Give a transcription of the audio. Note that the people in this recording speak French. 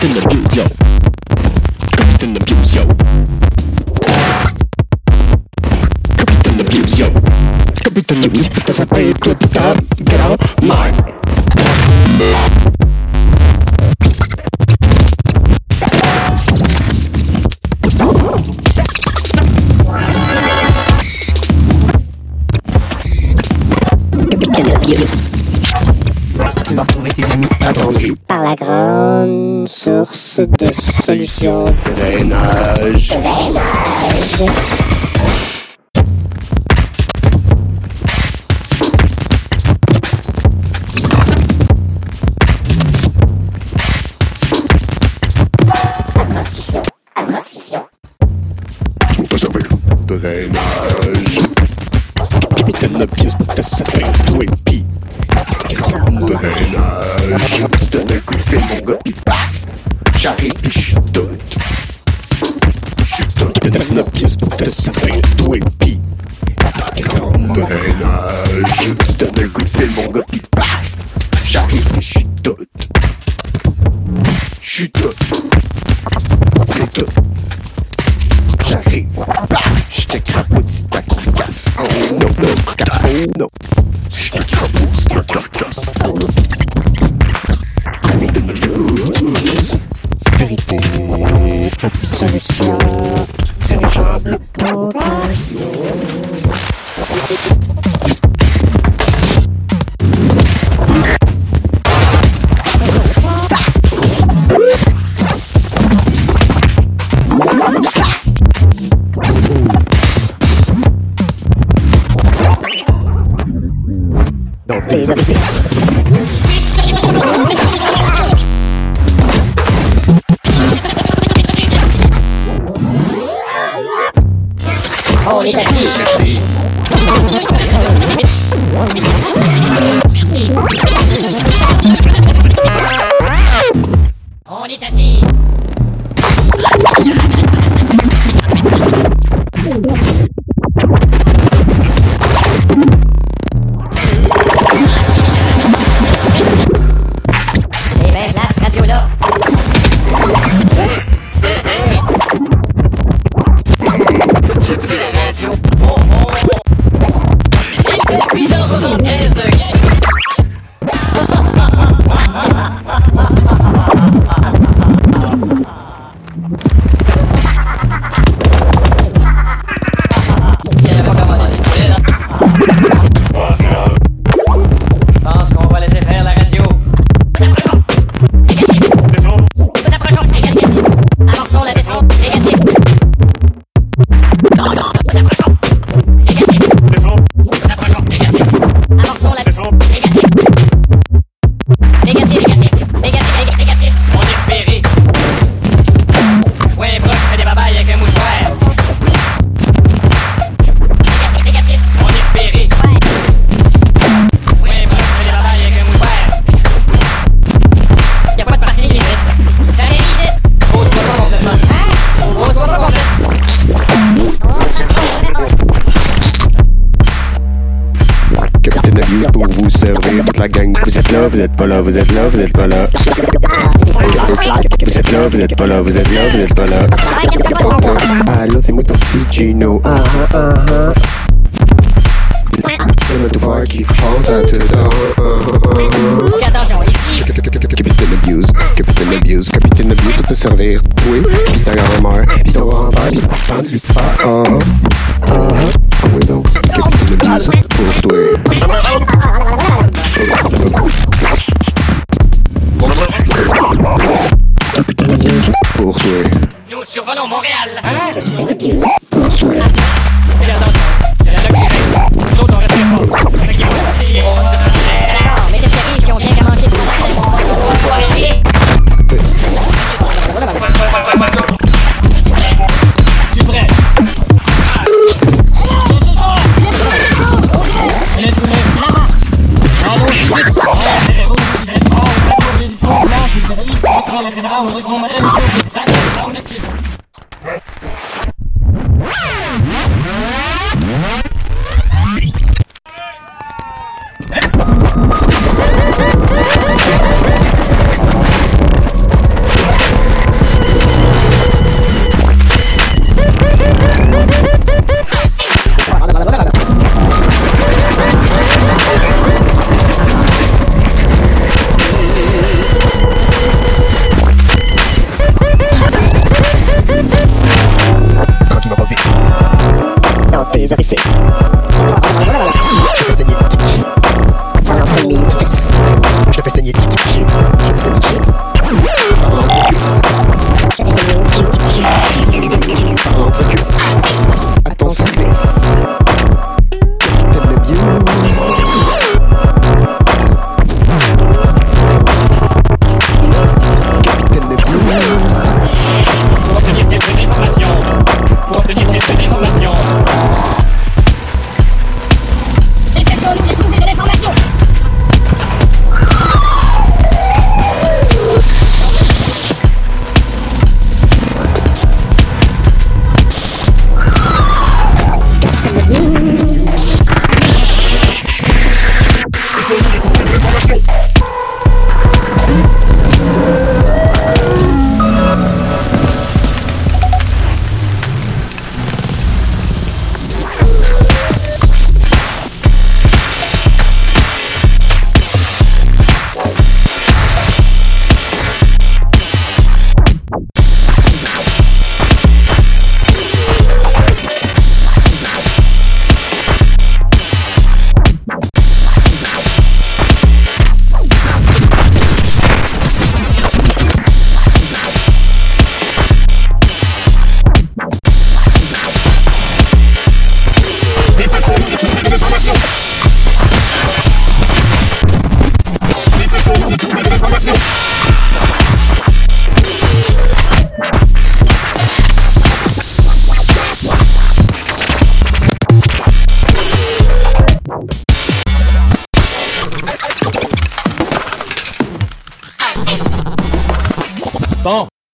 Capitaine Abuse, yo. Capitaine Abuse, yo. Capitaine Abuse, yo. Capitaine Abuse, putain, ça fait toi, putain, get out my. Capitaine Abuse. Tu Par la grande source de solutions. Drainage. Drainage. Amortissons. Amortissons. Putain, ça fait drainage. Capitaine Abuse, putain, ça fait pis. Drainage. Tu donnes un coup de fil, mon gars, pis paf. J'arrive pis j'suis tout. J'suis tout. Capitaine Abuse, putain, ça fait tout et pis. Drainage. Tu donnes un coup de fil, mon gars, pis paf. J'arrive pis j'suis tout. J'suis tout. C'est tout. J'arrive, paf, j'te crapoutis ta carcasse. Oh non, non, oh non. J'te Solution. dirigeable. Puis ça, je me sens aise. La gang. Vous êtes là, vous êtes pas là, vous êtes là, vous êtes pas là. Vous êtes là, vous êtes pas là, vous êtes là, vous êtes pas là. Allô, c'est moi ton petit Gino. Ah ah ah ah. Le qui pense à tout le Fais attention, ici. Capitaine Abuse, Capitaine Abuse, Capitaine Abuse pour te servir, toi, pis ta grand-mère, pis ton grand-père, pis ta femme, Lucifer. Ah ah ah. Oui donc, Capitaine Abuse pour toi. survolant Montréal. Hein? surface and you